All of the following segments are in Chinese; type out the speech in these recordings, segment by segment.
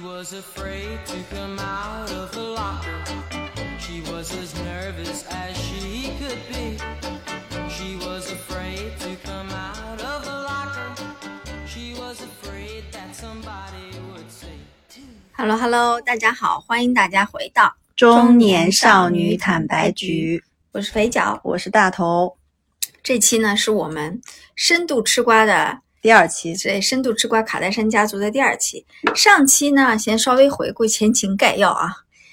She was afraid to come out of the locker. She was as nervous as she could be. She was afraid to come out of the locker. She was afraid that somebody would see. Hello Hello，大家好，欢迎大家回到中年少女坦白局，我是肥脚。我是大头。这期呢是我们深度吃瓜的第二期，对深度吃瓜卡戴珊家族的第二期。上期呢，先稍微回顾前情概要啊，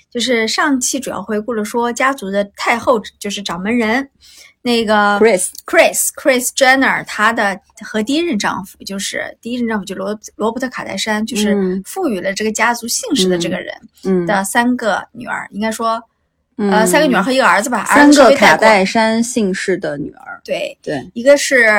就是上期主要回顾了说家族的太后就是掌门人那个 Chris Chris Chris Jenner，她的和第一任丈夫就是第一任丈夫就罗罗伯特卡戴珊，就是嗯赋予了这个家族姓氏的这个人嗯，的三个女儿，应该说嗯。呃三个女儿和一个儿子吧，儿三个卡戴珊姓氏的女儿，对，对，一个是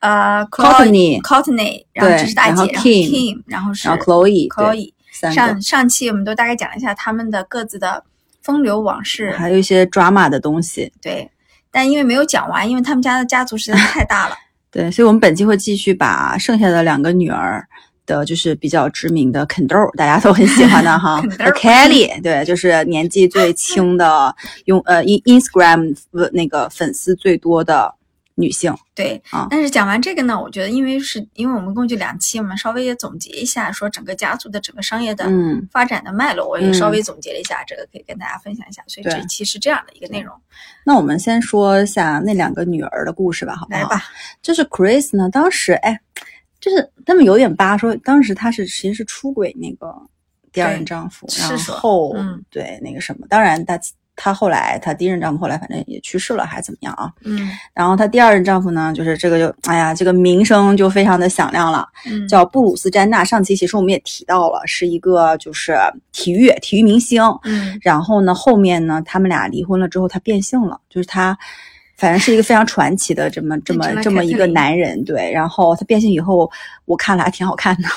呃 Courtney Courtney，然后这是大然后姐，Kim Kim，然后是然后 Chloe，Chloe。上，上期我们都大概讲了一下他们的各自的风流往事，还有一些 drama 的东西，对。但因为没有讲完，因为他们家的家族实在是太大了，对，所以我们本期会继续把剩下的两个女儿。的就是比较知名的肯豆，大家都很喜欢的哈，Kelly，对，就是年纪最轻的，用呃 in Instagram 那个粉丝最多的女性，对。啊但是讲完这个呢，我觉得因为是因为我们共计两期，我们稍微也总结一下，说整个家族的整个商业的嗯，发展的脉络，我也嗯稍微总结了一下，这个可以跟大家分享一下。所以对这期是这样的一个内容，那我们先说一下那两个女儿的故事吧，好不好？来吧。就是 Chris 呢，当时哎，就是他们有点扒说，当时他是其实是出轨那个第二任丈夫，然是后、嗯对那个什么，当然她她后来她第一任丈夫后来反正也去世了，还是怎么样啊？嗯然后她第二任丈夫呢，就是这个就哎呀，这个名声就非常的响亮了，嗯，叫布鲁斯詹纳。上期其实我们也提到了，是一个就是体育体育明星，嗯然后呢，后面呢，他们俩离婚了之后，他变性了，就是他，反正是一个非常传奇的这么这么这么一个男人，对。然后他变性以后，我看了还挺好看的，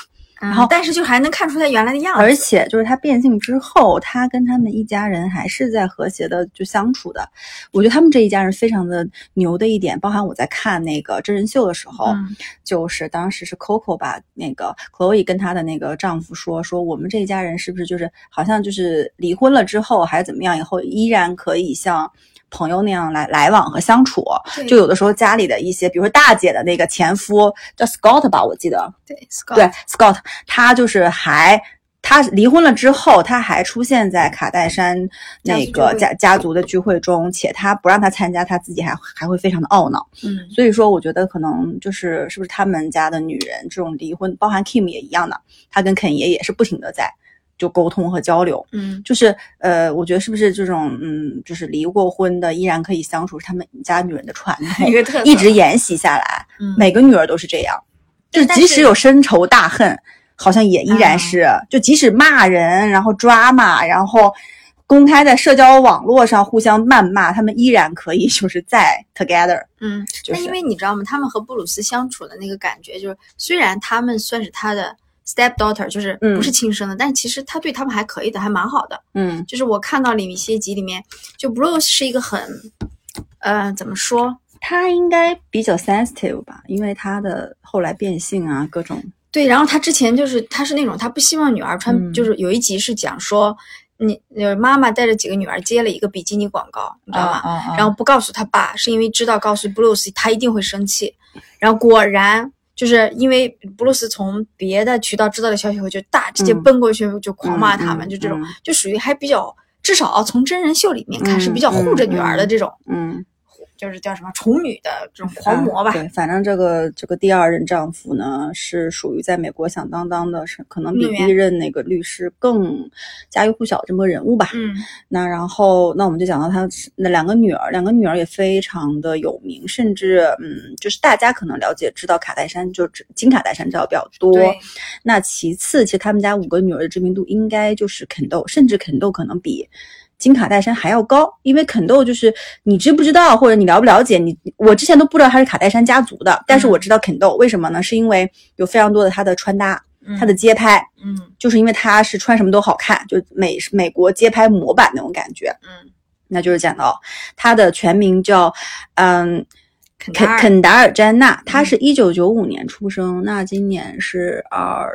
然后但是就还能看出他原来的样子，而且就是他变性之后，他跟他们一家人还是在和谐的就相处的。我觉得他们这一家人非常的牛的一点，包含我在看那个真人秀的时候，嗯就是当时是 Coco 把那个 Chloe 跟她的那个丈夫说，说我们这一家人是不是就是好像就是离婚了之后还是怎么样以后，依然可以像朋友那样来来往和相处。就有的时候家里的一些，比如说大姐的那个前夫叫 Scott 吧，我记得，对 Scott 对 Scott，他就是还。他离婚了之后，他还出现在卡戴珊那个家家家族的聚会中，且他不让他参加，他自己还还会非常的懊恼。嗯所以说，我觉得可能就是是不是他们家的女人这种离婚，包含 Kim 也一样的，他跟肯爷也是不停的在就沟通和交流。嗯就是呃，我觉得是不是这种嗯，就是离过婚的依然可以相处，是他们家女人的传统一，个特色一直沿袭下来，嗯每个女儿都是这样，就是即使有深仇大恨，好像也依然是，就即使骂人，然后抓骂，然后。公开在社交网络上互相谩骂，他们依然可以就是在 together，嗯，就是那因为你知道吗？他们和布鲁斯相处的那个感觉，就是虽然他们算是他的 step daughter，就是嗯不是亲生的，但其实他对他们还可以的，还蛮好的。嗯就是我看到里面一些集里面，就 Bruce 是一个很，呃，怎么说？他应该比较 sensitive 吧，因为他的后来变性啊，各种对，然后他之前就是他是那种他不希望女儿穿，嗯就是有一集是讲说，你呃妈妈带着几个女儿接了一个比基尼广告，你知道吗？啊然后不告诉他爸，是因为知道告诉 Bruce 他一定会生气。然后果然就是因为布鲁斯从别的渠道知道的消息后，就大直接嗯。奔过去就狂骂他们，嗯就这种、嗯。就属于还比较至少从真人秀里面看嗯是比较护着女儿的嗯。这种，嗯就是叫什么宠女的这种狂魔吧。啊对，反正这个这个第二任丈夫呢，是属于在美国响当当的，是可能比第一任那个律师更家喻户晓这么个人物吧。嗯那然后，那我们就讲到他那两个女儿，两个女儿也非常的有名，甚至嗯，就是大家可能了解知道卡戴珊，就只金卡戴珊知道比较多。对，那其次，其实他们家五个女儿的知名度应该就是肯豆，甚至肯豆可能比金卡戴珊还要高，因为肯豆就是你知不知道或者你了不了解你，我之前都不知道他是卡戴珊家族的，但是我知道肯豆，为什么呢？是因为有非常多的他的穿搭，嗯他的街拍，嗯就是因为他是穿什么都好看，就美美国街拍模板那种感觉。嗯，那就是讲到他的全名叫嗯肯肯达尔肯达尔詹娜，他是一九九五年出生，那今年是二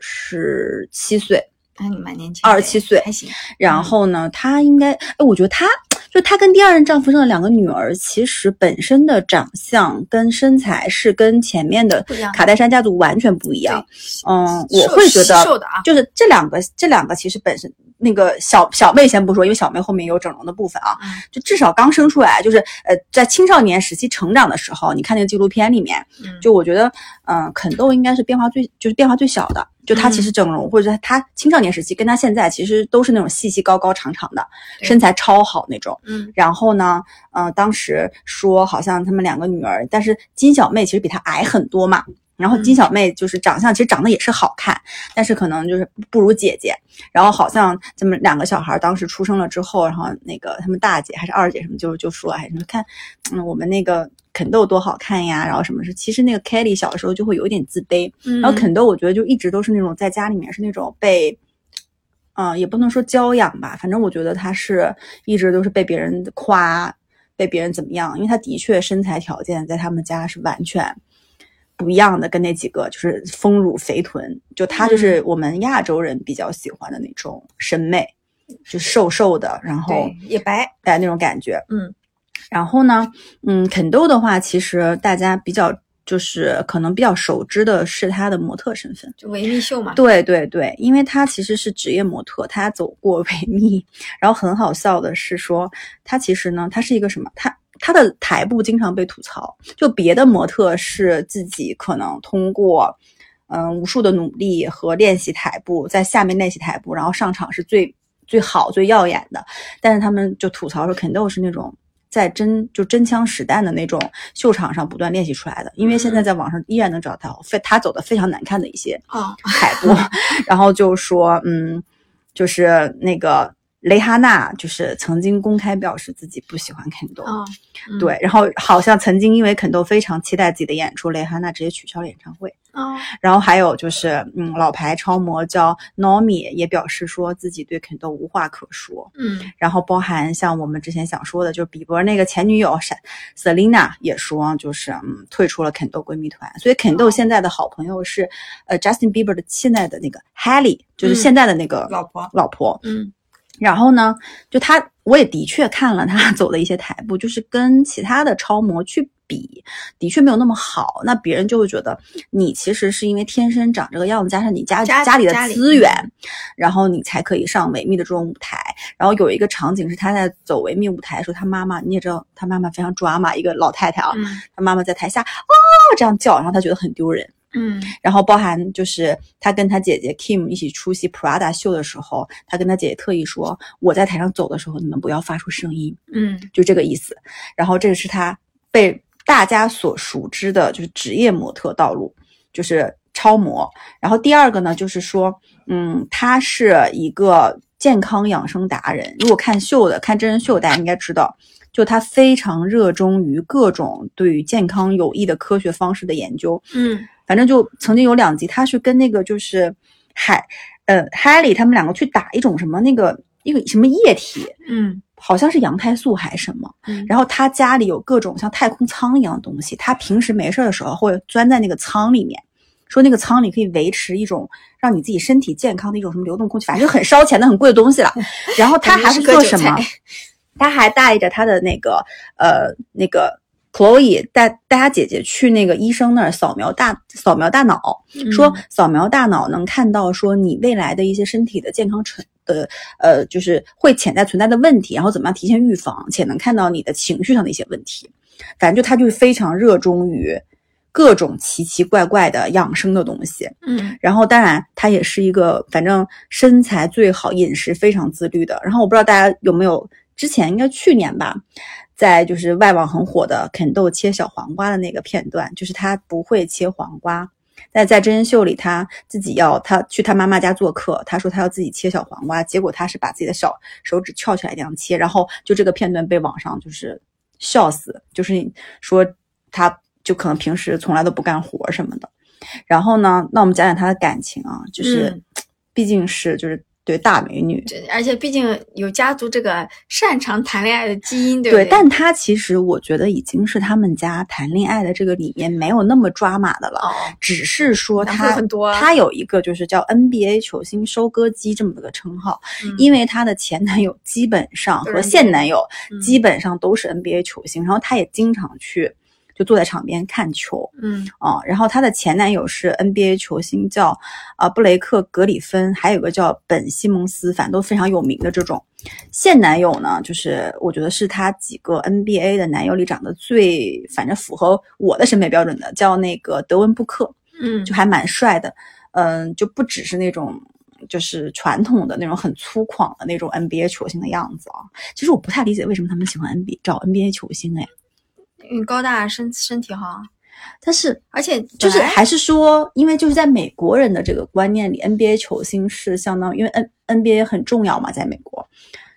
十七岁。哎，你蛮年轻二十七岁还行。然后呢，她应该，哎，我觉得她就她跟第二任丈夫生的两个女儿，其实本身的长相跟身材是跟前面的卡戴珊家族完全不一样。对嗯，我会觉得就是这两个，这两个其实本身那个小小妹先不说，因为小妹后面有整容的部分啊，嗯就至少刚生出来，就是呃，在青少年时期成长的时候，你看那个纪录片里面，嗯就我觉得，嗯、肯豆应该是变化最就是变化最小的，就她其实整容、或者是她青少年时期跟她现在其实都是那种细细高高长长的，身材超好那种。嗯然后呢，嗯、当时说好像他们两个女儿，但是金小妹其实比她矮很多嘛。然后金小妹就是长相，其实长得也是好看，但是可能就是不如姐姐。然后好像这么两个小孩当时出生了之后，然后那个他们大姐还是二姐什么，就就说，哎，你们看，嗯，我们那个肯豆多好看呀，然后什么是，其实那个 Kelly 小的时候就会有一点自卑，嗯，然后肯豆我觉得就一直都是那种在家里面是那种被，嗯、也不能说娇养吧，反正我觉得他是一直都是被别人夸，被别人怎么样，因为他的确身材条件在他们家是完全不一样的，跟那几个就是丰乳肥臀，就他就是我们亚洲人比较喜欢的那种审美，就瘦瘦的，然后也白，哎那种感觉，嗯。然后呢，嗯，肯豆的话，其实大家比较就是可能比较熟知的是她的模特身份。就维密秀嘛。对对对，因为她其实是职业模特，她走过维密。然后很好笑的是说，她其实呢，她是一个什么？她她的台步经常被吐槽，就别的模特是自己可能通过。嗯，无数的努力和练习台步，在下面练习台步，然后上场是最最好、最耀眼的。但是他们就吐槽说，肯豆是那种在真就真枪实弹的那种秀场上不断练习出来的。因为现在在网上依然能找到非他走的非常难看的一些啊，台步，然后就说，嗯，就是那个蕾哈娜，就是曾经公开表示自己不喜欢肯豆，哦，嗯对，，然后好像曾经因为肯豆非常期待自己的演出，蕾哈娜直接取消了演唱会。哦，然后还有就是，嗯，老牌超模叫 Nomi 也表示说自己对肯豆无话可说。嗯然后包含像我们之前想说的，就是比伯那个前女友 Selina 也说，就是嗯退出了肯豆闺蜜团。所以肯豆现在的好朋友是，呃，Justin Bieber 的现在的那个 Hailey，就是嗯现在的那个老婆老婆。嗯然后呢，就他，我也的确看了他走的一些台步，就是跟其他的超模去比，的确没有那么好。那别人就会觉得你其实是因为天生长这个样子，加上你家家家里的资源，然后你才可以上维密的这种舞台。然后有一个场景是他在走维密舞台的时候，他妈妈你也知道，他妈妈非常抓嘛，一个老太太啊，嗯他妈妈在台下哦这样叫，然后他觉得很丢人。嗯然后包含就是他跟他姐姐 Kim 一起出席 Prada 秀的时候，他跟他姐姐特意说：“我在台上走的时候，你们不要发出声音。嗯”就这个意思。然后这个是他被大家所熟知的，就是职业模特道路，就是超模。然后第二个呢，就是说，嗯，他是一个健康养生达人。如果看秀的，看真人秀，大家应该知道。就他非常热衷于各种对于健康有益的科学方式的研究，嗯反正就曾经有两集，他是跟那个就是海呃 Haley 他们两个去打一种什么那个一个什么液体，嗯好像是羊胎素还是什么。嗯，然后他家里有各种像太空舱一样的东西，他平时没事儿的时候会钻在那个舱里面，说那个舱里可以维持一种让你自己身体健康的一种什么流动空气，反正就很烧钱的很贵的东西了。然后他还会做什么？他还带着他的那个呃那个 Chloe 带大家姐姐去那个医生那儿扫描大扫描大脑，嗯说扫描大脑能看到说你未来的一些身体的健康成的呃就是会潜在存在的问题，然后怎么样提前预防，且能看到你的情绪上的一些问题。反正就他就是非常热衷于各种奇奇怪怪的养生的东西。嗯然后当然他也是一个反正身材最好、饮食非常自律的。然后我不知道大家有没有之前应该去年吧，在就是外网很火的肯豆切小黄瓜的那个片段，就是他不会切黄瓜。但在真人秀里，他自己要他去他妈妈家做客，他说他要自己切小黄瓜，结果他是把自己的小手指翘起来这样切，然后就这个片段被网上就是笑死，就是说他就可能平时从来都不干活什么的。然后呢，那我们讲讲他的感情啊，就是、嗯毕竟是就是对大美女。对，而且毕竟有家族这个擅长谈恋爱的基因，对不对，对？但她其实我觉得已经是他们家谈恋爱的这个里面没有那么抓马的了。哦，只是说男朋友他很多啊他有一个就是叫 NBA 球星收割机这么个称号，嗯 因为她的前男友基本上和现男友嗯基本上都是 NBA 球星，然后她也经常去就坐在场边看球嗯啊。然后她的前男友是 NBA 球星，叫啊布雷克格里芬，还有个叫本西蒙斯，反正都非常有名的这种。现男友呢，就是我觉得是她几个 NBA 的男友里长得最反正符合我的审美标准的，叫那个德文布克。嗯，就还蛮帅的，嗯，就不只是那种就是传统的那种很粗犷的那种 NBA 球星的样子啊。其实我不太理解为什么他们喜欢 NBA 找 NBA 球星哎，因为高大身身体好，但是而且就是还是说，因为就是在美国人的这个观念里，NBA 球星是相当于因为 N NBA 很重要嘛，在美国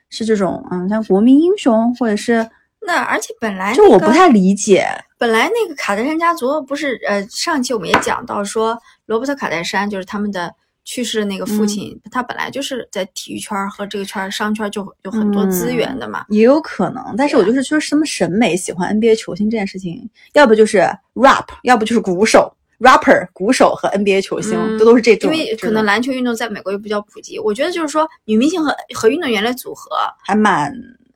是这种嗯像国民英雄或者是那而且本来就我不太理解，本来那个卡戴珊家族不是呃，上期我们也讲到说，罗伯特卡戴珊就是他们的去世的那个父亲，他本来就是在体育圈儿和这个圈儿商圈就有很多资源的嘛。也有可能，但是我就是说什么审美喜欢 NBA 球星这件事情，要不就是 rap，要不就是鼓手 rapper 鼓手和 NBA 球星，嗯这都是这种因，为可能篮球运动在美国又比较普及，我觉得就是说女明星和和运动员的组合，还蛮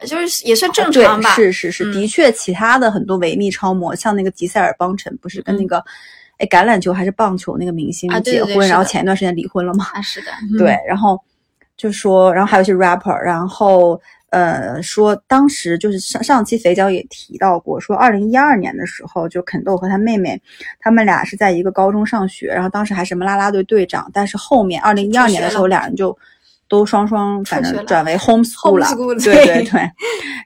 就是也算正常吧。是是是，嗯的确，其他的很多维密超模，像那个吉塞尔邦辰，不是跟那个哎橄榄球还是棒球那个明星结婚，然后前一段时间离婚了嘛？啊，是的，对，然后就说，然后还有一些 rapper，然后呃说当时就是上上期肥脚也提到过，说二零一二年的时候，就肯豆和他妹妹，他们俩是在一个高中上学，然后当时还是什么啦啦队队长，但是后面二零一二年的时候，俩人就。都双双反正转为 homeschool 了 对对对对。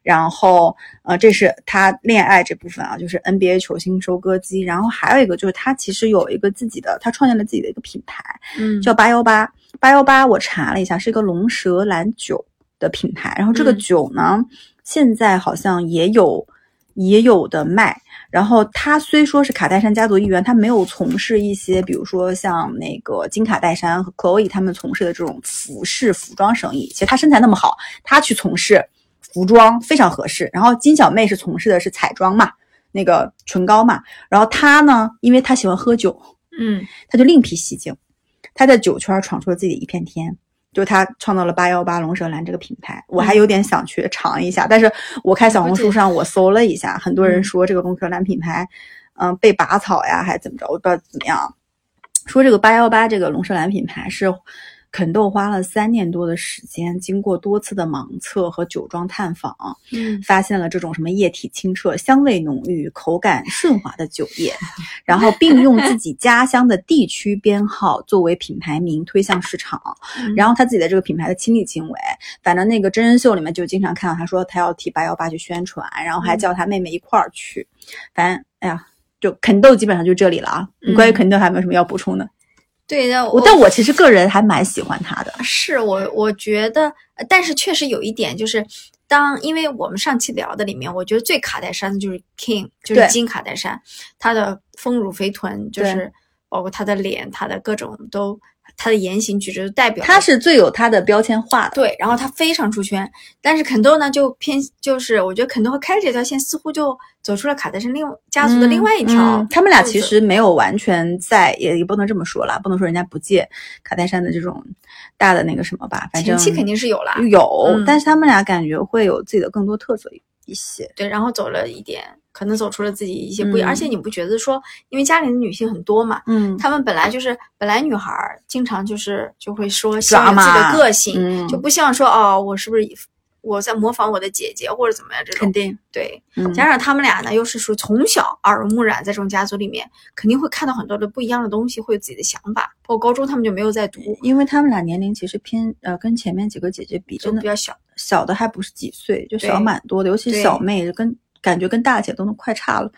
然后呃，这是他恋爱这部分啊，就是 NBA 球星收割机。然后还有一个就是他其实有一个自己的，他创建了自己的一个品牌，嗯，叫八幺八。八幺八我查了一下，是一个龙舌兰酒的品牌。然后这个嗯酒呢，现在好像也有也有的卖。然后他虽说是卡戴珊家族一员，他没有从事一些，比如说像那个金卡戴珊和 Chloe 他们从事的这种服饰服装生意。其实他身材那么好，他去从事服装非常合适。然后金小妹是从事的是彩妆嘛，那个唇膏嘛。然后他呢，因为他喜欢喝酒，嗯他就另辟蹊径，他在酒圈闯出了自己的一片天。就他创造了八幺八龙舌兰这个品牌，我还有点想去尝一下，但是我看小红书上我搜了一下，很多人说这个龙舌兰品牌，嗯、被拔草呀，还是怎么着，我不知道怎么样。说这个八幺八这个龙舌兰品牌是肯豆花了三年多的时间，经过多次的盲测和酒庄探访，嗯发现了这种什么液体清澈、香味浓郁、口感顺滑的酒液，然后并用自己家乡的地区编号作为品牌名推向市场。嗯然后他自己的这个品牌的亲力亲为，反正那个真人秀里面就经常看到他说他要替八幺八去宣传，然后还叫他妹妹一块儿去。反正哎呀，就肯豆基本上就这里了啊。你关于嗯肯豆还有没有什么要补充的？对的，我但我其实个人还蛮喜欢他的。是我我觉得，呃但是确实有一点就是，当因为我们上期聊的里面，我觉得最卡戴珊的就是 King，就是金卡戴珊，她的丰乳肥臀，就是包括她的脸，她的各种都，她的言行举止都代表他是最有他的标签化的。对，然后他非常出圈，但是肯豆呢就偏就是我觉得肯豆和开这条线似乎就走出了卡戴珊另家族的另外一条、嗯他们俩其实没有完全在，也也不能这么说啦，不能说人家不借卡戴珊的这种大的那个什么吧，反正前期肯定是有啦，有，嗯但是他们俩感觉会有自己的更多特色一些。对，然后走了一点，可能走出了自己一些不一样。嗯而且你不觉得说，因为家里的女性很多嘛，嗯她们本来就是本来女孩儿经常就是就会说希望有自己的个性，嗯就不希望说哦，我是不是我在模仿我的姐姐或者怎么样这种肯。定，对，嗯加上他们俩呢，又是属于从小耳濡目染，在这种家族里面，肯定会看到很多的不一样的东西，会有自己的想法。包括高中他们就没有在读，因为他们俩年龄其实偏呃，跟前面几个姐姐比，真的比较小。小的还不是几岁，就小蛮多的，尤其对小妹跟感觉跟大姐都能快差了，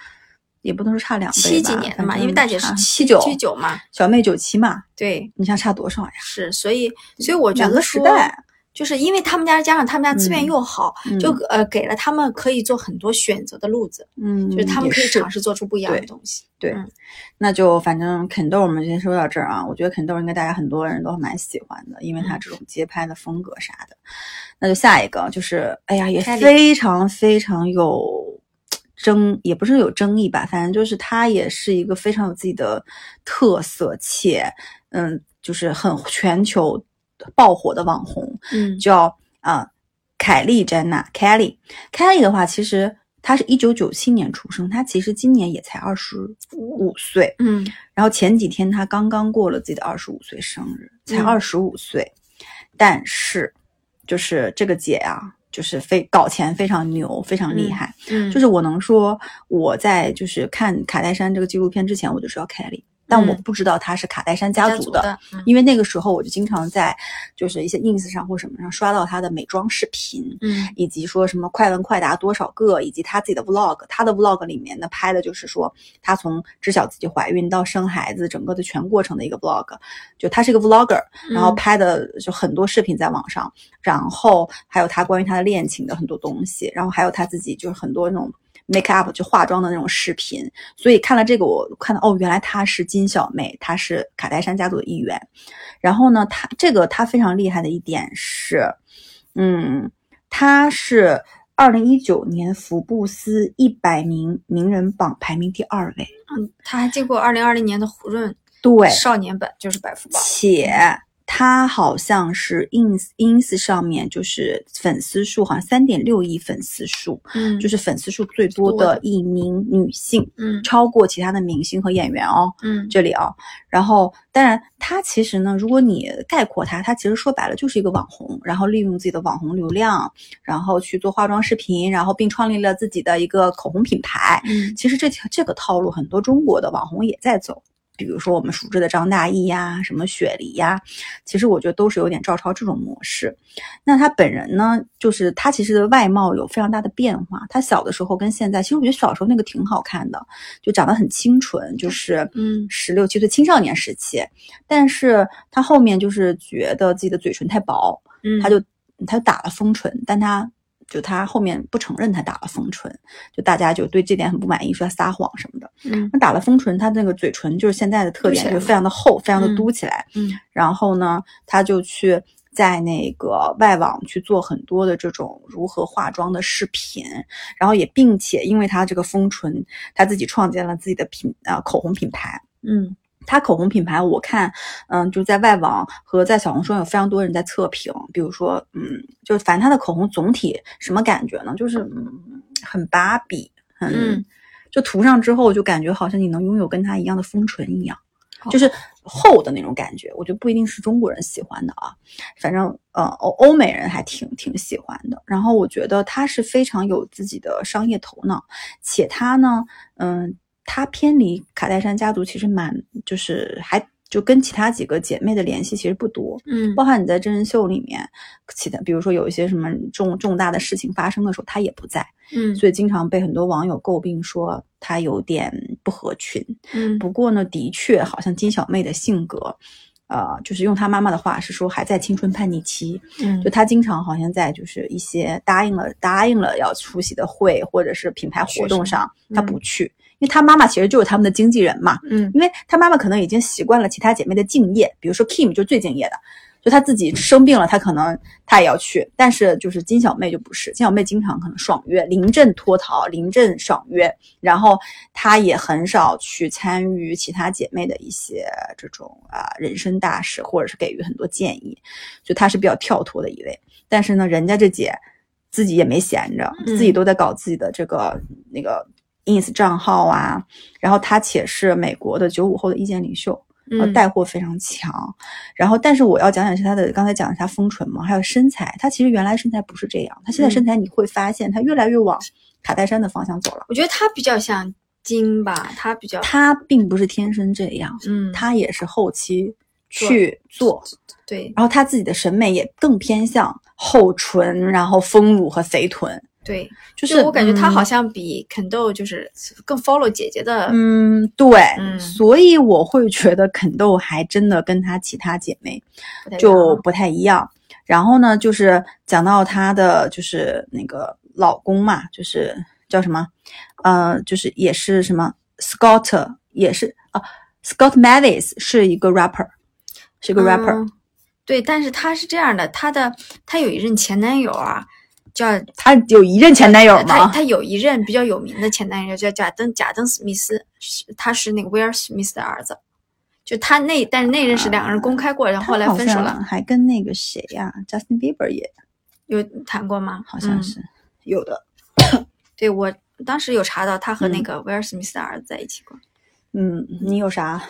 也不能说差两倍吧，七几年的嘛，因为大姐是差七七九七九嘛，小妹九七嘛，对，你想差多少呀？是，所以所以我觉得说，时代，就是因为他们家加上他们家资源嗯又好，嗯就呃给了他们可以做很多选择的路子，嗯，就是他们可以尝试做出不一样的东西。对嗯，那就反正肯豆我们先说到这儿啊。我觉得肯豆应该大家很多人都蛮喜欢的，因为他这种街拍的风格啥的。那就下一个就是，哎呀，也非常非常有争，也不是有争议吧，反正就是他也是一个非常有自己的特色，且嗯，就是很全球爆火的网红。嗯叫啊、凯莉詹娜 Kelly。Kelly 的话，其实她是一九九七年出生，她其实今年也才二十五岁。嗯然后前几天她刚刚过了自己的二十五岁生日，才嗯二十五岁。但是，就是这个姐啊，就是非搞钱非常牛，非常厉害。嗯，就是我能说，我在就是看卡戴珊这个纪录片之前，我就知道 Kelly，但我嗯不知道他是卡戴珊家族的。族的，嗯因为那个时候我就经常在就是一些 ins 上或什么上刷到他的美妆视频，嗯以及说什么快问快答多少个，以及他自己的 vlog。他的 vlog 里面呢拍的就是说他从知晓自己怀孕到生孩子整个的全过程的一个 vlog。就他是一个 vlogger，然后嗯拍的就很多视频在网上，然后还有他关于他的恋情的很多东西，然后还有他自己就是很多那种。Make up 就化妆的那种视频，所以看了这个，我看到哦，原来她是金小妹，她是卡戴珊家族的一员。然后呢，她这个她非常厉害的一点是，嗯，她是二零一九年福布斯一百名名人榜排名第二位，嗯，她还进过二零二零年的胡润对，少年版，就是百富榜。且她好像是 ins ins 上面就是粉丝数好像三点六亿粉丝数，嗯就是粉丝数最多的一名女性，嗯超过其他的明星和演员哦。嗯这里哦，然后当然，她其实呢，如果你概括她，她其实说白了就是一个网红，然后利用自己的网红流量，然后去做化妆视频，然后并创立了自己的一个口红品牌。嗯其实这条这个套路，很多中国的网红也在走。比如说我们熟知的张大奕呀，什么雪梨呀，其实我觉得都是有点照抄这种模式。那他本人呢，就是他其实的外貌有非常大的变化。他小的时候跟现在，其实我觉得小时候那个挺好看的，就长得很清纯，就是嗯十六七岁青少年时期。但是他后面就是觉得自己的嘴唇太薄，嗯，她就他就打了丰唇，但她就他后面不承认他打了丰唇，就大家就对这点很不满意，说他撒谎什么的。嗯那打了丰唇，他那个嘴唇就是现在的特点，就是非常的厚，非常的嗯嘟起来。嗯然后呢，他就去在那个外网去做很多的这种如何化妆的视频，然后也并且因为他这个丰唇，他自己创建了自己的品呃口红品牌。嗯它口红品牌，我看，嗯，就在外网和在小红书上有非常多人在测评，比如说，嗯，就反正它的口红总体什么感觉呢？就是嗯，很芭比，很，嗯就涂上之后就感觉好像你能拥有跟它一样的丰唇一样，哦就是厚的那种感觉。我觉得不一定是中国人喜欢的啊，反正呃欧欧美人还挺挺喜欢的。然后我觉得它是非常有自己的商业头脑，且它呢，嗯，他偏离卡戴珊家族其实蛮就是还。就跟其他几个姐妹的联系其实不多，嗯包含你在真人秀里面，其他比如说有一些什么重重大的事情发生的时候，她也不在，嗯所以经常被很多网友诟病说她有点不合群。嗯不过呢，的确好像金小妹的性格，呃，就是用她妈妈的话是说还在青春叛逆期，嗯就她经常好像在就是一些答应了答应了要出席的会或者是品牌活动上，她不去，因为她妈妈其实就是他们的经纪人嘛，嗯因为她妈妈可能已经习惯了其他姐妹的敬业，比如说 Kim 就是最敬业的，就她自己生病了，她可能她也要去，但是就是金小妹就不是，金小妹经常可能爽约，临阵脱逃，临阵爽约，然后她也很少去参与其他姐妹的一些这种啊、人生大事，或者是给予很多建议，就她是比较跳脱的一位。但是呢，人家这姐自己也没闲着，嗯自己都在搞自己的这个那个 ins 账号啊，然后他且是美国的九五后的意见领袖，呃，嗯带货非常强。然后，但是我要讲讲是他的，刚才讲的是她丰唇嘛，还有身材。他其实原来身材不是这样，他现在嗯身材你会发现他越来越往卡戴珊的方向走了。我觉得他比较像金吧，他比较他并不是天生这样，嗯他也是后期去做，对然后他自己的审美也更偏向厚唇，然后丰乳和肥臀。对，就是我感觉他好嗯像比肯豆就是更 follow 姐姐的，嗯，对，嗯所以我会觉得肯豆还真的跟她其他姐妹就啊不太一样。然后呢，就是讲到她的就是那个老公嘛，就是叫什么，呃，就是也是什么？Scott，也是啊，Scott Mavis 是一个 rapper，是一个 rapper，、嗯对，但是他是这样的，他的他有一任前男友啊，叫她有一任前男友吗？她她有一任比较有名的前男友叫贾登贾登史密斯，是他是那个威尔史密斯的儿子。就他那，但是那任是两个人公开过，然后后来分手了。还跟那个谁呀、j u s t i n Bieber 也有谈过吗？嗯好像是、有的。对我当时有查到他和那嗯个威尔史密斯的儿子在一起过。嗯，你有啥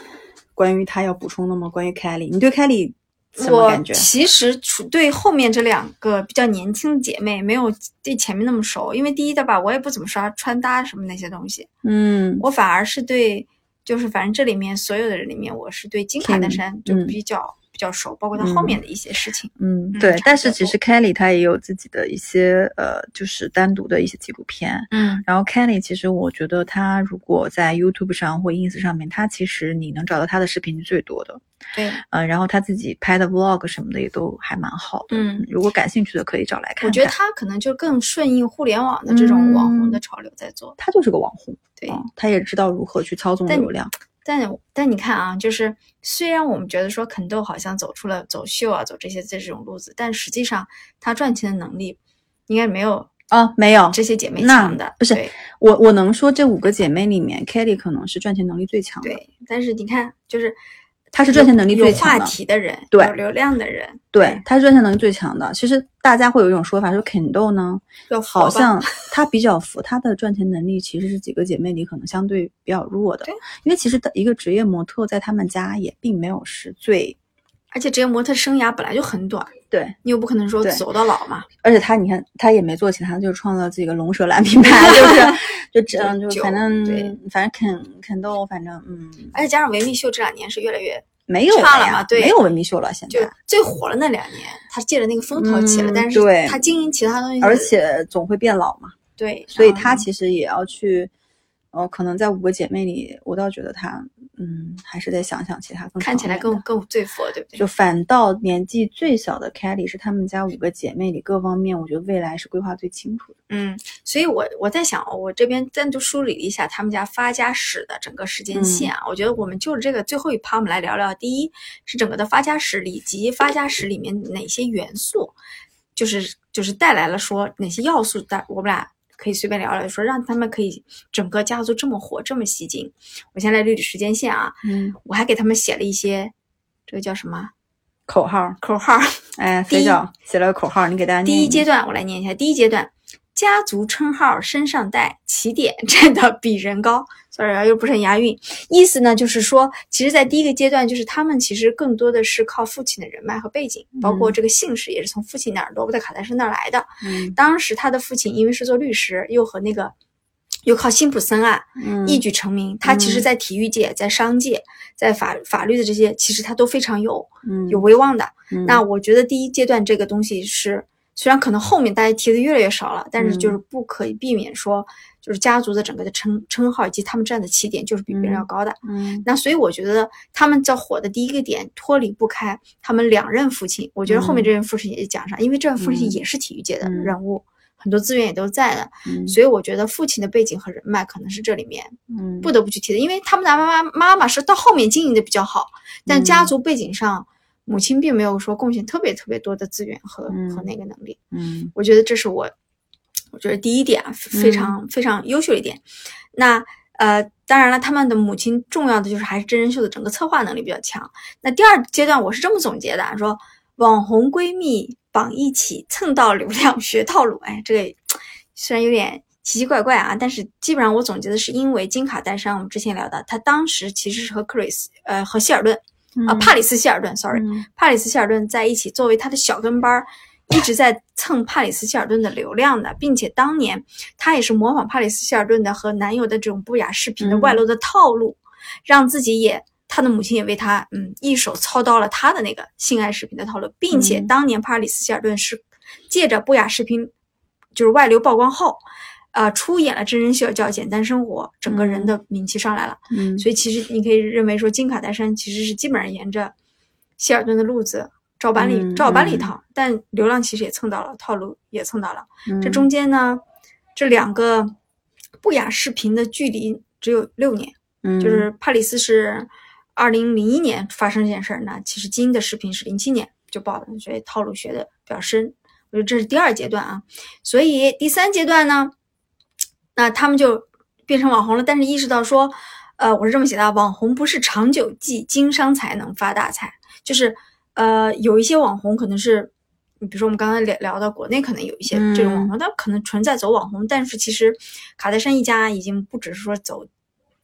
关于他要补充的吗？关于 Kelly，你对 Kelly 什么我感觉？其实处对后面这两个比较年轻的姐妹没有对前面那么熟，因为第一的吧，我也不怎么刷穿搭什么那些东西，嗯。我反而是对，就是反正这里面所有的人里面，我是对金卡戴珊就嗯。比较、比较熟，包括他后面的一些事情。嗯，嗯对但是其实 Kelly 她也有自己的一些呃，就是单独的一些纪录片。嗯然后 Kelly 其实我觉得她如果在 YouTube 上或 Ins 上面，她其实你能找到她的视频是最多的。对，呃，然后她自己拍的 Vlog 什么的也都还蛮好的。嗯如果感兴趣的可以找来看看。我觉得她可能就更顺应互联网的这种网红的潮流在做。她就是个网红，对，嗯，她也知道如何去操纵流量。但但你看啊，就是虽然我们觉得说肯豆好像走出了走秀啊，走这些这种路子，但实际上他赚钱的能力应该没有啊，没有这些姐妹那强的。不是我，我能说这五个姐妹里面，Kelly 可能是赚钱能力最强的。对，但是你看，就是她是赚钱能力最强的。话题的人，对有流量的人，对，他是赚钱能力最强的。其实大家会有一种说法，说肯豆呢，要好像 他比较佛，他的赚钱能力其实是几个姐妹里可能相对比较弱的对。因为其实一个职业模特在他们家也并没有是最而且职业模特生涯本来就很短，对，你又不可能说走到老嘛。而且他你看，他也没做其他，就是创造自己的龙舌兰品牌，就是 就这样，就反正对反正肯肯豆，反正嗯，而且加上维密秀这两年是越来越没有差了嘛对没有维密秀了，现就在。最火了那两年，他借着那个风头起了，嗯但是对他经营其他东西，而且总会变老嘛，对，所以他其实也要去，呃，可能在五个姐妹里，我倒觉得她，嗯，还是得想想其他更看起来更更最佛，对不对？就反倒年纪最小的 Kelly 是她们家五个姐妹里各方面，我觉得未来是规划最清楚的。嗯，所以我我在想，我这边单独梳理了一下他们家发家史的整个时间线啊，我觉得我们就着这个最后一趴，我们来聊聊。第一是整个的发家史以及发家史里面哪些元素，就是就是带来了说哪些要素带我们俩。可以随便聊聊，说让他们可以整个家族这么火，这么吸睛。我先来捋捋时间线啊，嗯，我还给他们写了一些，这个叫什么口号，口号？哎，第一肥脚写了个口号，你给大家念。第一阶段，我来念一下。第一阶段，家族称号身上带，起点站得比人高。sorry 啊，又不是很押韵。意思呢，就是说，其实，在第一个阶段，就是他们其实更多的是靠父亲的人脉和背景，包括这个姓氏也是从父亲那儿罗伯特·卡戴珊那儿来的。嗯当时他的父亲因为是做律师，又和那个又靠辛普森案嗯一举成名。他其实，在体育界、在商界、在法法律的这些，其实他都非常有嗯有威望的。嗯那我觉得第一阶段这个东西是，虽然可能后面大家提的越来越少了，但是嗯。就是不可以避免说，就是家族的整个的称称号以及他们站的起点就是比别人要高的。嗯。那所以我觉得他们在火的第一个点脱离不开他们两任父亲。我觉得后面这任父亲也讲上，因为这任父亲嗯也是体育界的嗯。人物，很多资源也都在的，嗯。所以我觉得父亲的背景和人脉可能是这里面嗯。不得不去提的，因为他们的妈妈妈妈是到后面经营的比较好，但家嗯。族背景上，母亲并没有说贡献特别特别多的资源和、嗯和那个能力。嗯我觉得这是我，我觉得第一点啊，非常、非常优秀的一点。那呃，当然了，他们的母亲重要的就是还是真人秀的整个策划能力比较强。那第二阶段我是这么总结的啊，说网红闺蜜绑一起蹭到流量学套路，哎，这个虽然有点奇奇怪怪啊，但是基本上我总结的是因为金卡戴珊，我们之前聊到，她当时其实是和克里斯呃和希尔顿啊、嗯。帕里斯希尔顿，sorry，、嗯。帕里斯希尔顿在一起，作为他的小跟班儿，一直在蹭帕里斯希尔顿的流量的，并且当年她也是模仿帕里斯希尔顿的和男友的这种不雅视频的嗯。外露的套路，让自己也。她的母亲也为她，嗯，一手操刀了她的那个性爱视频的套路，并且嗯。当年帕里斯希尔顿是借着不雅视频就是外流曝光后，呃，出演了真人秀叫《简单生活》，整个人的名气上来了。嗯所以其实你可以认为说，金卡戴珊其实是基本上沿着希尔顿的路子照搬了一、嗯照搬了一嗯套，但流量其实也蹭到了，套路也蹭到了。嗯这中间呢，这两个不雅视频的距离只有六年，嗯就是帕里斯是二零零一年发生这件事儿呢，其实金的视频是零七年就爆的，所以套路学的比较深。我觉得这是第二阶段啊，所以第三阶段呢，那他们就变成网红了，但是意识到说，呃，我是这么写的啊，网红不是长久计，经商才能发大财，就是呃，有一些网红可能是。你比如说，我们刚才聊聊到国内可能有一些这种网红，但可能纯在走网红，但是其实卡戴珊一家已经不只是说走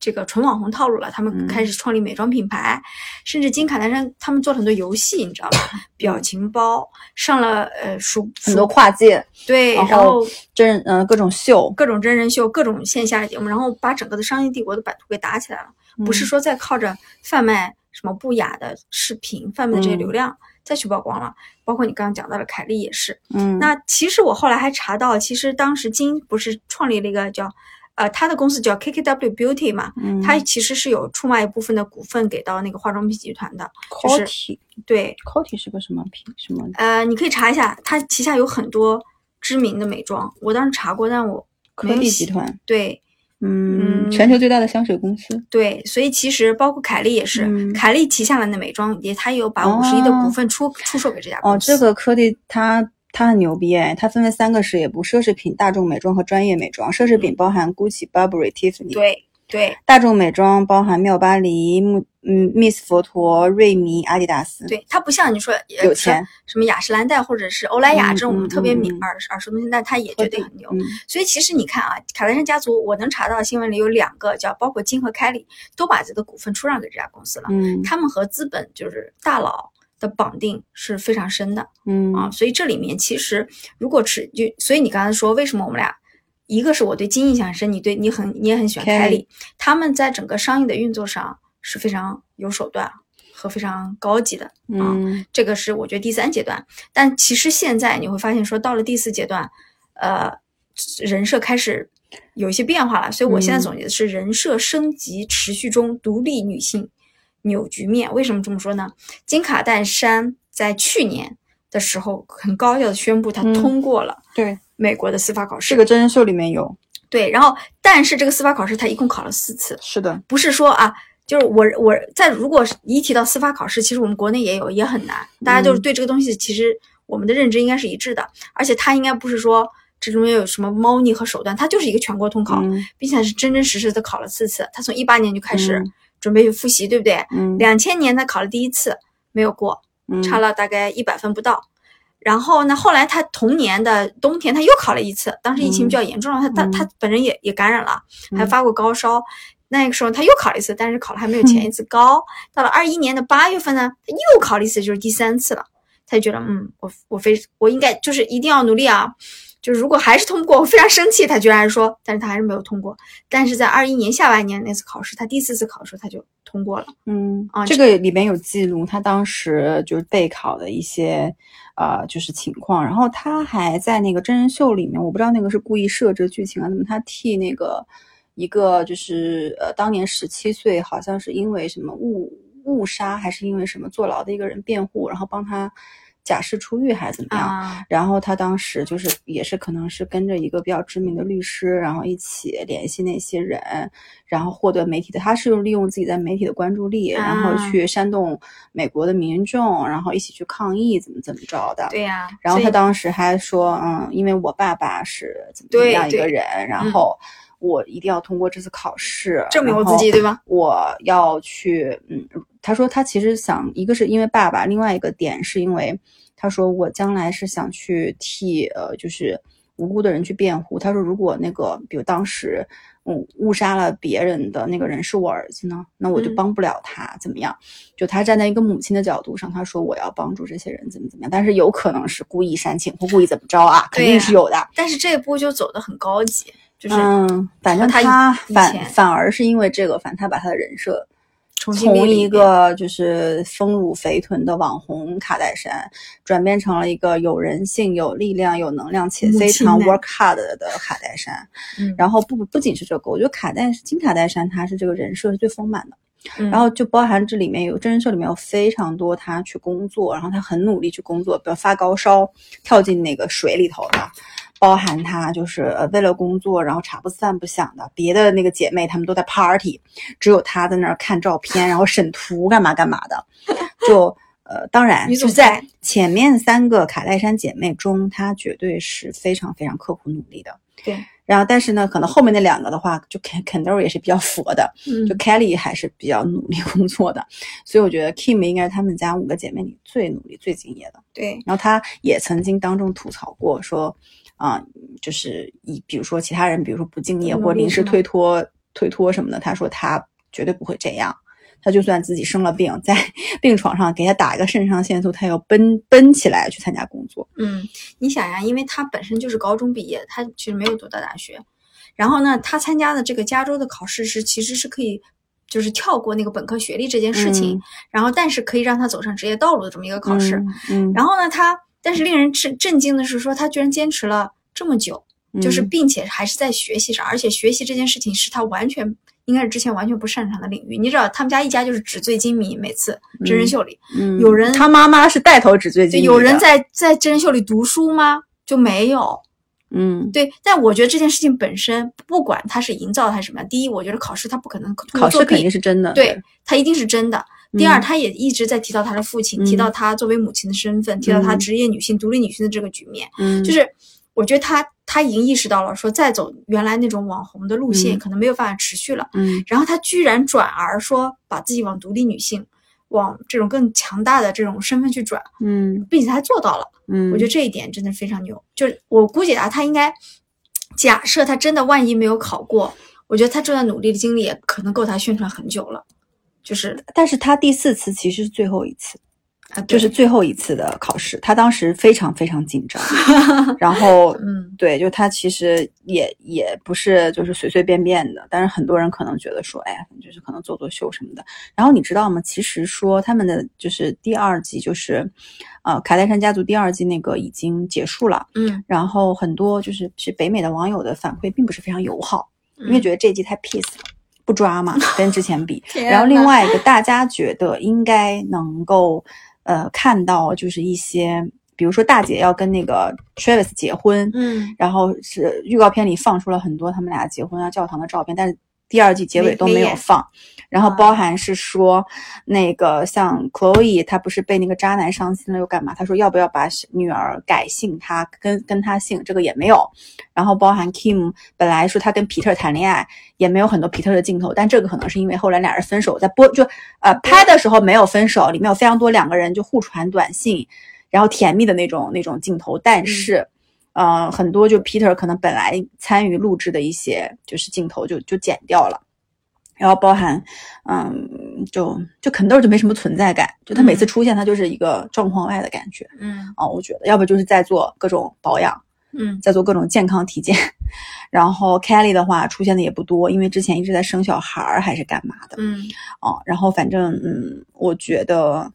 这个纯网红套路了，他们嗯开始创立美妆品牌，甚至金卡戴珊他们做了很多游戏，你知道吧？表情包上了呃数很多跨界，对，然然后后真嗯、各种秀，各种真人秀、各种线下的节目，然后把整个的商业帝国的版图给打起来了。不是说再靠着贩卖什么不雅的视频、贩卖的这些嗯流量再去曝光了。包括你刚刚讲到的凯莉也是。嗯，那其实我后来还查到，其实当时金不是创立了一个叫呃，他的公司叫 KKW Beauty 嘛，嗯他其实是有出卖一部分的股份给到那个化妆品集团的。就是对，Coty 是个什么品什么呃，你可以查一下，他旗下有很多知名的美妆，我当时查过，但我科利没有细集团？对。嗯，嗯全球最大的香水公司。对，所以其实包括凯莉也是，嗯凯莉旗下的那美妆也，她有把五十亿的股份出、出售给这家哦，公司。这个科蒂它它很牛逼哎，它分为三个事业部：奢侈品、大众美妆和专业美妆。奢侈品包含 GUCCI、Burberry、Tiffany。。嗯对对大众美妆包含妙巴黎、慕嗯 Miss 佛陀、瑞米、阿迪达斯。对，它不像你说呃有钱什么雅诗兰黛或者是欧莱雅嗯这种我们特别嗯嗯敏耳耳熟能详，但它也绝对很牛。嗯所以其实你看啊，卡戴珊家族，我能查到新闻里有两个叫包括金和凯莉都把自己的股份出让给这家公司了，嗯他们和资本就是大佬的绑定是非常深的。嗯啊，所以这里面其实如果持就，所以你刚才说为什么我们俩，一个是我对金印象很深，你对你很你也很喜欢凯莉，他们在整个商业的运作上是非常有手段和非常高级的啊，嗯这个是我觉得第三阶段。但其实现在你会发现说到了第四阶段，呃，人设开始有一些变化了，所以我现在嗯总结的是人设升级持续中，独立女性扭局面。为什么这么说呢？金卡戴珊在去年的时候很高调的宣布，她嗯通过了对，美国的司法考试。这个真人秀里面有。对，然后但是这个司法考试她一共考了四次，是的。不是说啊。就是我我在如果是一提到司法考试，其实我们国内也有，也很难。大家就是嗯对这个东西，其实我们的认知应该是一致的，而且它应该不是说这中间有什么猫腻和手段，它就是一个全国通考，嗯并且是真真实实的考了四次。他从一八年就开始嗯准备去复习，对不对？嗯两千年他考了第一次，没有过，嗯差了大概一百分不到。然后呢，后来他同年的冬天他又考了一次，当时疫情比较严重了，他他嗯他本人也也感染了，还嗯发过高烧。那个时候他又考了一次，但是考了还没有前一次高。到了二一年的八月份呢，他又考了一次，就是第三次了。他就觉得，嗯，我我非我应该就是一定要努力啊。就是如果还是通不过，我非常生气。他居然还说，但是他还是没有通过。但是在二一年下半年那次考试，他第四次考的时候他就通过了。嗯啊这个里边有记录，他当时就是备考的一些呃就是情况，然后他还在那个真人秀里面，我不知道那个是故意设置剧情啊，怎么他替那个一个就是呃当年十七岁，好像是因为什么误误杀还是因为什么坐牢的一个人辩护，然后帮他假释出狱还是怎么样？啊，然后他当时就是也是可能是跟着一个比较知名的律师，然后一起联系那些人，然后获得媒体的，他是用利用自己在媒体的关注力，然后啊去煽动美国的民众，然后一起去抗议，怎么怎么着的。对呀、然后他当时还说，嗯，因为我爸爸是怎么怎么样一个人，然嗯后我一定要通过这次考试证明我自己，对吗？我要去，嗯，他说他其实想，一个是因为爸爸，另外一个点是因为他说我将来是想去替呃，就是无辜的人去辩护。他说如果那个，比如当时嗯误杀了别人的那个人是我儿子呢，那我就嗯帮不了他，怎么样？就他站在一个母亲的角度上，他说我要帮助这些人，怎么怎么样？但是有可能是故意煽情或故意怎么着啊，肯定是有的。但是这一步就走得很高级，就是嗯，反正他反反而是因为这个，反正他把他的人设重新从一个就是丰乳肥臀的网红卡戴珊，转变成了一个有人性、有力量、有能量且非常 work hard 的卡戴珊。嗯然后不不仅是这个，我觉得卡戴金卡戴珊她是这个人设是最丰满的。嗯然后就包含这里面有真人秀里面有非常多他去工作，然后他很努力去工作，比如发高烧跳进那个水里头的，包含她就是呃为了工作，然后茶不思饭不想的，别的那个姐妹她们都在 party，只有她在那儿看照片，然后审图干嘛干嘛的，就。呃，当然，就在前面三个卡戴珊姐妹中，她绝对是非常非常刻苦努力的。对，然后，但是呢，可能后面那两个的话，就肯肯豆也是比较佛的，嗯就 Kelly 还是比较努力工作的，所以我觉得 Kim 应该是她们家五个姐妹里最努力、最敬业的。对，然后她也曾经当众吐槽过说，啊、就是以比如说其他人，比如说不敬业或临时推脱、推脱什么的，他说他绝对不会这样。他就算自己生了病，在 病床上给他打一个肾上腺素，他要奔奔起来去参加工作。嗯，你想呀，因为他本身就是高中毕业，他其实没有读到大学。然后呢，他参加的这个加州的考试是其实是可以，就是跳过那个本科学历这件事情，嗯然后但是可以让他走上职业道路的这么一个考试。嗯，嗯然后呢，他但是令人震震惊的是说，他居然坚持了这么久，就是嗯并且还是在学习上，而且学习这件事情是他完全应该是之前完全不擅长的领域。你知道，他们家一家就是纸醉金迷，每次真人秀里，嗯有人他妈妈是带头纸醉金迷，有人在在真人秀里读书吗？就没有。嗯对，但我觉得这件事情本身，不管它是营造还是什么样，第一，我觉得考试它不可能通过作弊考试肯定，是真的，对，它一定是真的。第二，嗯他也一直在提到他的父亲，嗯提到他作为母亲的身份，提到他嗯职业女性、独立女性的这个局面。嗯，就是我觉得他他已经意识到了，说再走原来那种网红的路线，嗯可能没有办法持续了。嗯然后他居然转而说，把自己往独立女性、往这种更强大的这种身份去转，嗯并且他做到了。嗯，我觉得这一点真的非常牛。就是我估计啊，他应该假设他真的万一没有考过，我觉得他这段努力的经历也可能够他宣传很久了。就是但是他第四次其实是最后一次，啊，就是最后一次的考试，他当时非常非常紧张，然后嗯对，就他其实也也不是就是随随便便的，但是很多人可能觉得说，哎呀，就是可能做做秀什么的。然后你知道吗？其实说他们的就是第二季，就是呃卡戴珊家族第二季那个已经结束了，嗯，然后很多就是是北美的网友的反馈并不是非常友好，因为嗯觉得这一季太 peace 了。不抓嘛，跟之前比，然后另外一个，大家觉得应该能够呃看到，就是一些，比如说大姐要跟那个 Travis 结婚，嗯。然后是预告片里放出了很多他们俩结婚啊教堂的照片，但是第二季结尾都没有放。然后啊包含是说，那个像 Chloe 她不是被那个渣男伤心了又干嘛？她说要不要把女儿改姓她跟跟她姓，这个也没有。然后包含 Kim 本来说她跟皮特谈恋爱，也没有很多皮特的镜头，但这个可能是因为后来俩人分手，在播就呃拍的时候没有分手，里面有非常多两个人就互传短信，然后甜蜜的那种那种镜头，但是。呃，很多就 Peter 可能本来参与录制的一些就是镜头就就剪掉了，然后包含，嗯，就就肯豆就没什么存在感，就他每次嗯。出现他就是一个状况外的感觉嗯。啊、我觉得要不就是在做各种保养，嗯。在做各种健康体检，然后 Kelly 的话出现的也不多，因为之前一直在生小孩儿还是干嘛的，嗯。哦，然后反正嗯，我觉得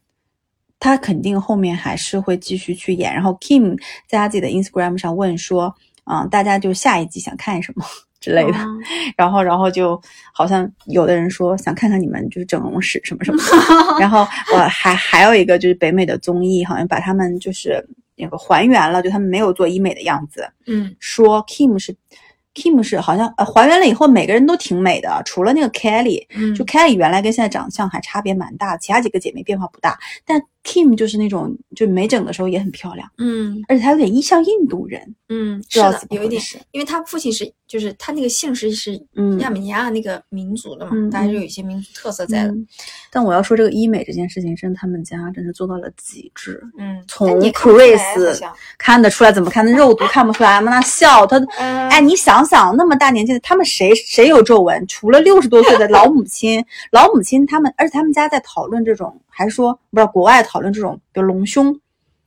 他肯定后面还是会继续去演。然后 Kim 在他自己的 Instagram 上问说，嗯，大家就下一季想看什么之类的。哦 然后，然后就好像有的人说想看看你们就是整容史什么什么的。然后我还还有一个就是北美的综艺，好像把他们就是那个还原了，就他们没有做医美的样子，嗯说 Kim 是 Kim 是好像呃还原了以后每个人都挺美的，除了那个 Kelly。嗯，就 Kelly 原来跟现在长相还差别蛮大，其他几个姐妹变化不大，但 Kim 就是那种就没整的时候也很漂亮，嗯而且她有点像印度人，嗯是的有一点，因为她父亲是就是她那个姓氏是嗯亚美尼亚那个民族的嘛，嗯大家就有一些民族特色在的。嗯但我要说这个医美这件事情，真的他们家真是做到了极致，嗯，从 Chris 看得出来，怎么看那肉毒看不出来吗？那笑他，嗯哎，你想想那么大年纪的，他们谁谁有皱纹？除了六十多岁的老母亲，老母亲他们，而且他们家在讨论这种，还是说不知道国外讨论这种，比如隆胸，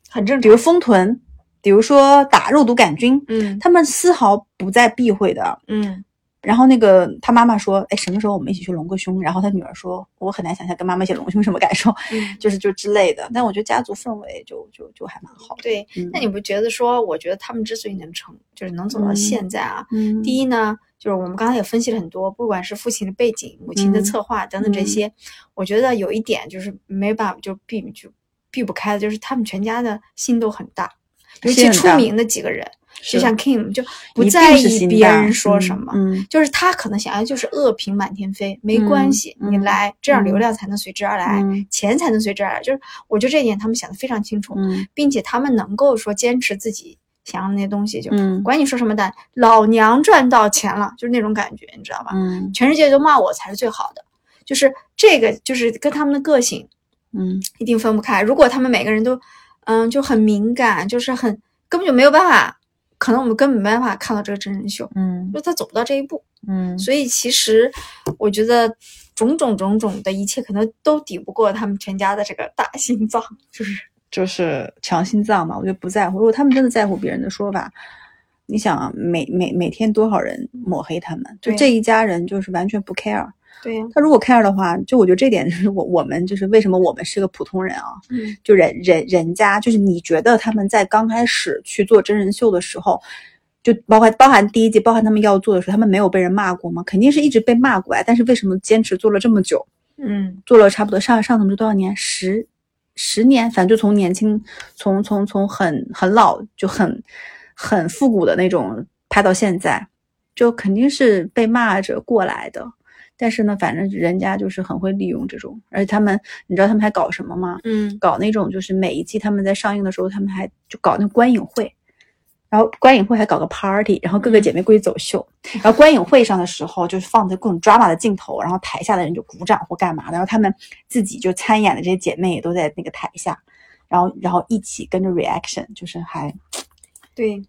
很正常。比如丰臀，比如说打肉毒杆菌，嗯他们丝毫不再避讳的。嗯然后那个他妈妈说：“哎，什么时候我们一起去隆个胸？”然后他女儿说：“我很难想象跟妈妈一起隆胸什么感受，嗯，就是就之类的。”但我觉得家族氛围就就就还蛮好的。对。嗯那你不觉得说？我觉得他们之所以能成，就是能走到嗯现在啊，嗯第一呢，就是我们刚才也分析了很多，不管是父亲的背景、母亲的嗯策划等等这嗯。些，我觉得有一点就是没办法就避就避不开的，就是他们全家的心都很大，尤其出名的几个人，就像。Kim 就不在意别人说嗯什么，嗯。就是他可能想要就是恶评满天飞，没关嗯系，你嗯来，这样流。嗯量才能随之而来，嗯钱才能随之而来。就是我觉得这一点他们想的非常清楚，嗯。并且他们能够说坚持自己想要的那些东西，就嗯管你说什么的，老娘赚到钱了，就是那种感觉，你知道吧？嗯全世界都骂我才是最好的，就是这个，就是跟他们的个性嗯一定分不开。如果他们每个人都，嗯，就很敏感，就是很根本就没有办法，可能我们根本没办法看到这个真人秀，嗯就他走不到这一步。嗯所以其实我觉得种种种种的一切，可能都抵不过他们全家的这个大心脏，就是就是强心脏嘛，我就不在乎。如果他们真的在乎别人的说法，你想啊，每每每天多少人抹黑他们，就这一家人就是完全不 care。对呀、他如果 care 的话，就我觉得这点就是我我们就是为什么我们是个普通人啊，嗯就人人人家就是你觉得他们在刚开始去做真人秀的时候，就包括包含第一季，包含他们要做的时候，他们没有被人骂过吗？肯定是一直被骂过呀，但是为什么坚持做了这么久？嗯做了差不多上上他们多少年？十十年，反正就从年轻，从从从很很老就很很复古的那种拍到现在，就肯定是被骂着过来的。但是呢，反正人家就是很会利用这种，而且他们，你知道他们还搞什么吗？嗯搞那种就是每一季他们在上映的时候，他们还就搞那个观影会，然后观影会还搞个 party，然后各个姐妹过去走秀，然后观影会上的时候就是放的各种 drama 的镜头，然后台下的人就鼓掌或干嘛的，然后他们自己就参演的这些姐妹也都在那个台下，然后然后一起跟着 reaction，就是还对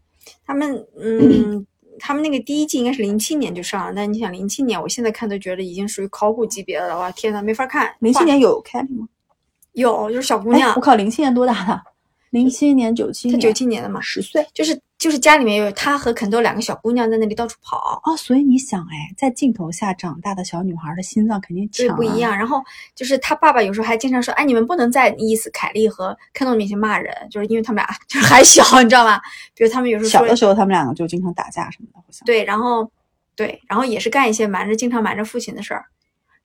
他们，嗯，他们那个第一季应该是零七年就上了，但你想零七年，我现在看都觉得已经属于考古级别的了，哇，天呐，没法看。画零七年有 Kelly 吗？有，就是小姑哎娘我，靠，零七年多大了？零七年九七她年，九七年的嘛，十岁。就是就是家里面有她和肯豆两个小姑娘在那里到处跑，哦，所以你想，哎，在镜头下长大的小女孩的心脏肯定强、啊，对不一样。然后就是她爸爸有时候还经常说，哎，你们不能在伊斯凯莉和肯豆面前骂人，就是因为他们俩 就是还小，你知道吗？比如他们有时候小的时候，他们两个就经常打架什么的，好像。对，然后对，然后也是干一些瞒着经常瞒着父亲的事儿，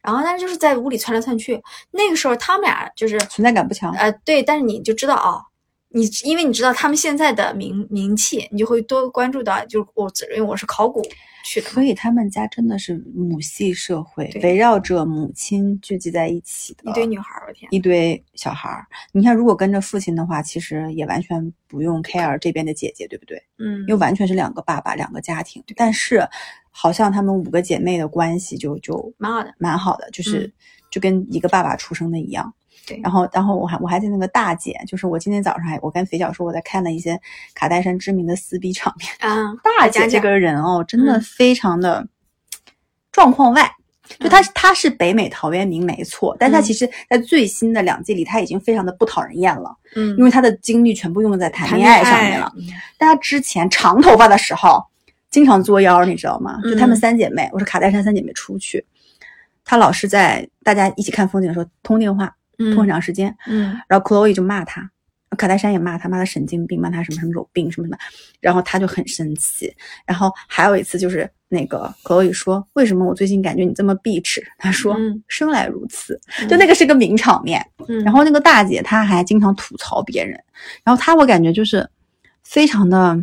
然后但是就是在屋里窜来窜去。那个时候他们俩就是存在感不强。呃对，但是你就知道哦，你因为你知道他们现在的名名气，你就会多关注到，就是我因为我是考古去的所，以他们家真的是母系社会，围绕着母亲聚集在一起的一堆女孩儿，我天，一堆小孩儿。你看，如果跟着父亲的话，其实也完全不用 care 这边的姐姐，对不对？嗯因为完全是两个爸爸，两个家庭。但是，好像他们五个姐妹的关系就就蛮好的，蛮好的，就是、嗯就跟一个爸爸出生的一样。对然后，然后我还我还记得那个大姐，就是我今天早上还我跟肥脚说我在看了一些卡戴珊知名的撕逼场面。啊，大姐这个人哦，真的嗯非常的状况外。就她，她是北美陶渊明没错，但她嗯其实，在最新的两季里，她已经非常的不讨人厌了，嗯，因为她的精力全部用在谈恋爱上面了。嗯但她之前长头发的时候，经常作妖，你知道吗？就她们嗯三姐妹，我说卡戴珊三姐妹出去，她老是在大家一起看风景的时候通电话，通很长时间，嗯然后 Chloe 就骂他，卡戴珊也骂他，骂他神经病，骂他什么什么有病什么什么，然后他就很生气。然后还有一次就是那个 Chloe 说，为什么我最近感觉你这么 bitch？？他说、嗯生来如此，就那个是个名场面。嗯，然后那个大姐她还经常吐槽别人，然后她我感觉就是非常的。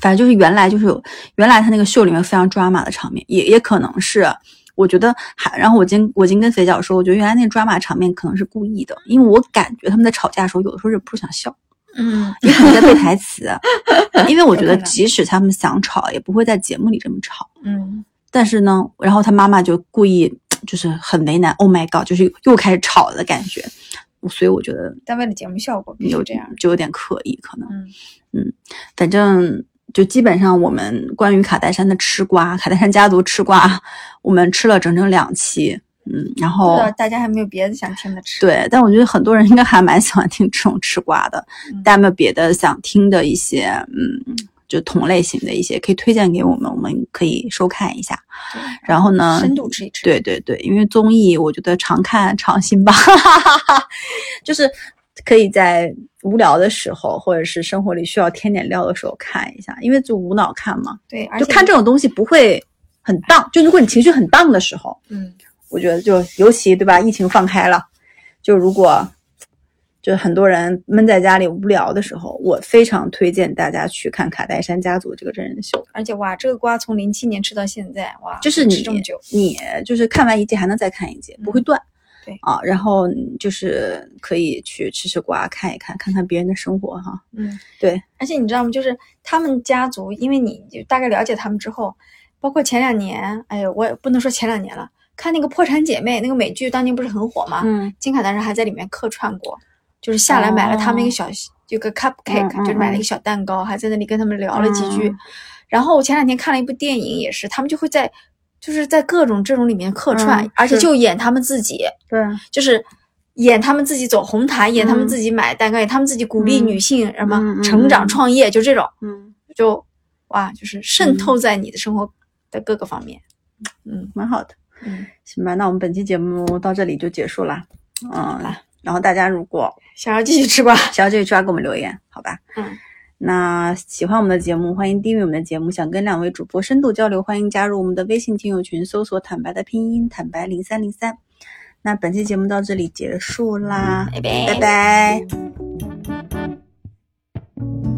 反正就是原来就是有原来他那个秀里面非常抓马的场面，也也可能是我觉得还，然后我今我今跟肥脚说，我觉得原来那个抓马场面可能是故意的，因为我感觉他们在吵架的时候，有的时候忍不住想笑，嗯也可能在背台词，因为我觉得即使他们想吵，也不会在节目里这么吵。嗯但是呢，然后他妈妈就故意就是很为难，Oh my god，就是又开始吵了的感觉，所以我觉得但为了节目效果必须有这样，就有点刻意，可能。嗯反正就基本上我们关于卡戴珊的吃瓜，卡戴珊家族吃瓜，我们吃了整整两期，嗯，然不后大家还没有别的想听的吃，对，但我觉得很多人应该还蛮喜欢听这种吃瓜的，嗯大家有没有别的想听的一些，嗯，就同类型的一些可以推荐给我们，我们可以收看一下。然后呢，深度吃一吃，对对对，因为综艺我觉得常看常新吧，就是可以在无聊的时候，或者是生活里需要添点料的时候看一下，因为就无脑看嘛，对，而就且看这种东西不会很荡。就如果你情绪很荡的时候，嗯，我觉得就尤其对吧？疫情放开了，就如果就很多人闷在家里无聊的时候，我非常推荐大家去看卡戴珊家族这个真人秀。而且哇，这个瓜从零七年吃到现在，哇，就是你这么久，你就是看完一季还能再看一季，不会断。对啊，然后就是可以去吃吃瓜，看一看，看看别人的生活哈。嗯，对。而且你知道吗？就是他们家族，因为你就大概了解他们之后，包括前两年，哎呦，我也不能说前两年了，看那个《破产姐妹》那个美剧，当年不是很火吗？嗯金卡戴珊还在里面客串过，就是下来买了他们一个小，有个 cupcake，、就是买了一个小蛋糕，还在那里跟他们聊了几句。嗯。然后我前两天看了一部电影，也是他们就会在，就是在各种这种里面客串，嗯而且就演他们自己，对，就是演他们自己走红毯，演他们嗯。自己买蛋糕，演他们自己鼓励嗯。女性什么成长嗯。创业，就这种，嗯，就哇，就是渗透在你的生活的各个方面。嗯蛮好的。嗯，行吧，那我们本期节目到这里就结束啦。嗯，来然后大家如果想要继续吃瓜，想要继续吃瓜，给我们留言，好吧？嗯。那喜欢我们的节目，欢迎订阅我们的节目。想跟两位主播深度交流，欢迎加入我们的微信听友群，搜索“坦白”的拼音“坦白零三零三”。那本期节目到这里结束啦，拜拜拜拜